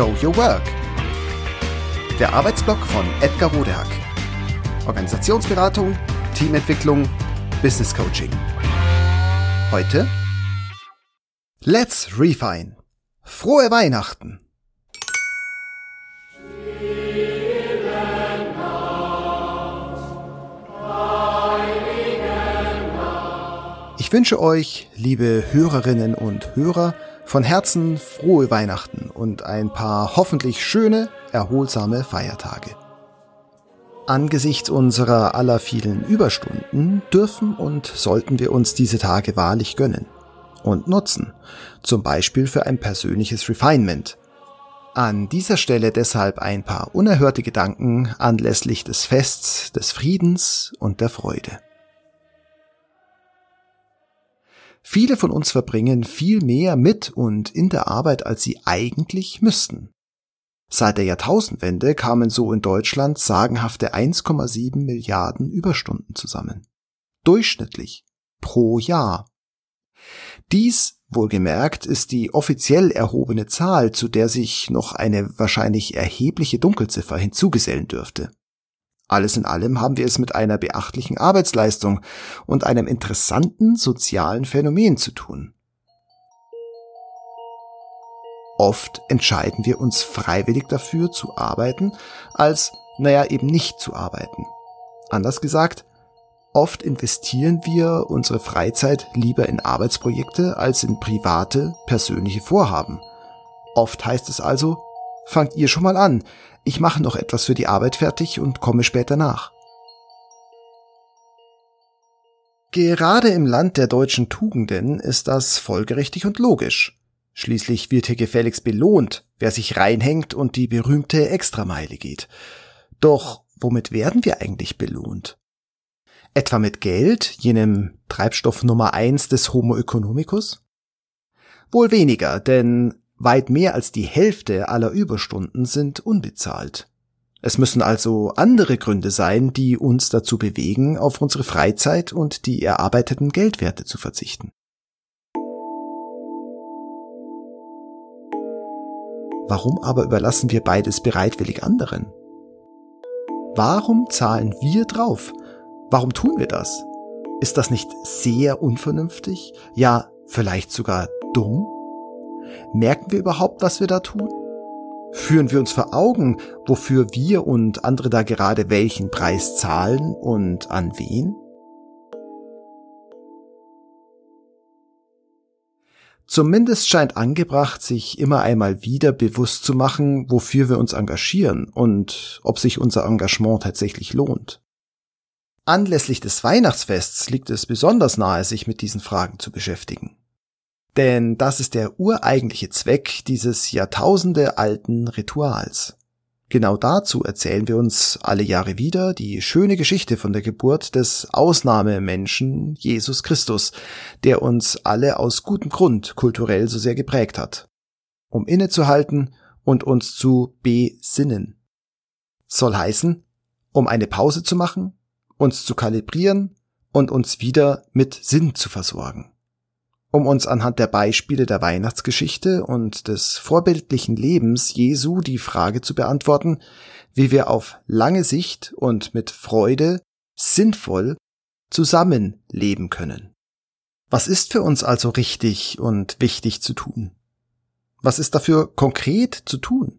Show Your Work. Der Arbeitsblock von Edgar Rodehack. Organisationsberatung, Teamentwicklung, Business Coaching. Heute Let's Refine. Frohe Weihnachten! Ich wünsche euch, liebe Hörerinnen und Hörer, von Herzen frohe Weihnachten und ein paar hoffentlich schöne, erholsame Feiertage. Angesichts unserer aller vielen Überstunden dürfen und sollten wir uns diese Tage wahrlich gönnen und nutzen, zum Beispiel für ein persönliches Refinement. An dieser Stelle deshalb ein paar unerhörte Gedanken anlässlich des Fests, des Friedens und der Freude. Viele von uns verbringen viel mehr mit und in der Arbeit, als sie eigentlich müssten. Seit der Jahrtausendwende kamen so in Deutschland sagenhafte 1,7 Milliarden Überstunden zusammen. Durchschnittlich. Pro Jahr. Dies, wohlgemerkt, ist die offiziell erhobene Zahl, zu der sich noch eine wahrscheinlich erhebliche Dunkelziffer hinzugesellen dürfte. Alles in allem haben wir es mit einer beachtlichen Arbeitsleistung und einem interessanten sozialen Phänomen zu tun. Oft entscheiden wir uns freiwillig dafür zu arbeiten, als, naja, eben nicht zu arbeiten. Anders gesagt, oft investieren wir unsere Freizeit lieber in Arbeitsprojekte als in private, persönliche Vorhaben. Oft heißt es also, fangt ihr schon mal an, ich mache noch etwas für die Arbeit fertig und komme später nach. Gerade im Land der deutschen Tugenden ist das folgerichtig und logisch. Schließlich wird hier gefälligst belohnt, wer sich reinhängt und die berühmte Extrameile geht. Doch womit werden wir eigentlich belohnt? Etwa mit Geld, jenem Treibstoff Nummer eins des Homo economicus? Wohl weniger, denn Weit mehr als die Hälfte aller Überstunden sind unbezahlt. Es müssen also andere Gründe sein, die uns dazu bewegen, auf unsere Freizeit und die erarbeiteten Geldwerte zu verzichten. Warum aber überlassen wir beides bereitwillig anderen? Warum zahlen wir drauf? Warum tun wir das? Ist das nicht sehr unvernünftig? Ja, vielleicht sogar dumm? Merken wir überhaupt, was wir da tun? Führen wir uns vor Augen, wofür wir und andere da gerade welchen Preis zahlen und an wen? Zumindest scheint angebracht, sich immer einmal wieder bewusst zu machen, wofür wir uns engagieren und ob sich unser Engagement tatsächlich lohnt. Anlässlich des Weihnachtsfests liegt es besonders nahe, sich mit diesen Fragen zu beschäftigen. Denn das ist der ureigentliche Zweck dieses Jahrtausende alten Rituals. Genau dazu erzählen wir uns alle Jahre wieder die schöne Geschichte von der Geburt des Ausnahmemenschen Jesus Christus, der uns alle aus gutem Grund kulturell so sehr geprägt hat. Um innezuhalten und uns zu besinnen. Soll heißen, um eine Pause zu machen, uns zu kalibrieren und uns wieder mit Sinn zu versorgen um uns anhand der Beispiele der Weihnachtsgeschichte und des vorbildlichen Lebens Jesu die Frage zu beantworten, wie wir auf lange Sicht und mit Freude sinnvoll zusammenleben können. Was ist für uns also richtig und wichtig zu tun? Was ist dafür konkret zu tun?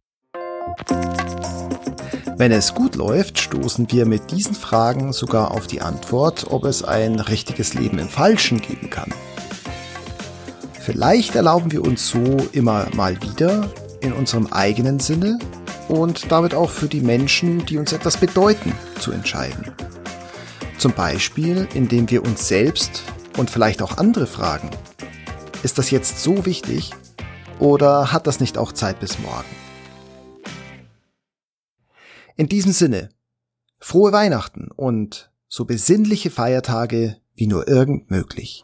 Wenn es gut läuft, stoßen wir mit diesen Fragen sogar auf die Antwort, ob es ein richtiges Leben im Falschen geben kann. Vielleicht erlauben wir uns so immer mal wieder in unserem eigenen Sinne und damit auch für die Menschen, die uns etwas bedeuten, zu entscheiden. Zum Beispiel, indem wir uns selbst und vielleicht auch andere fragen, ist das jetzt so wichtig oder hat das nicht auch Zeit bis morgen? In diesem Sinne, frohe Weihnachten und so besinnliche Feiertage wie nur irgend möglich.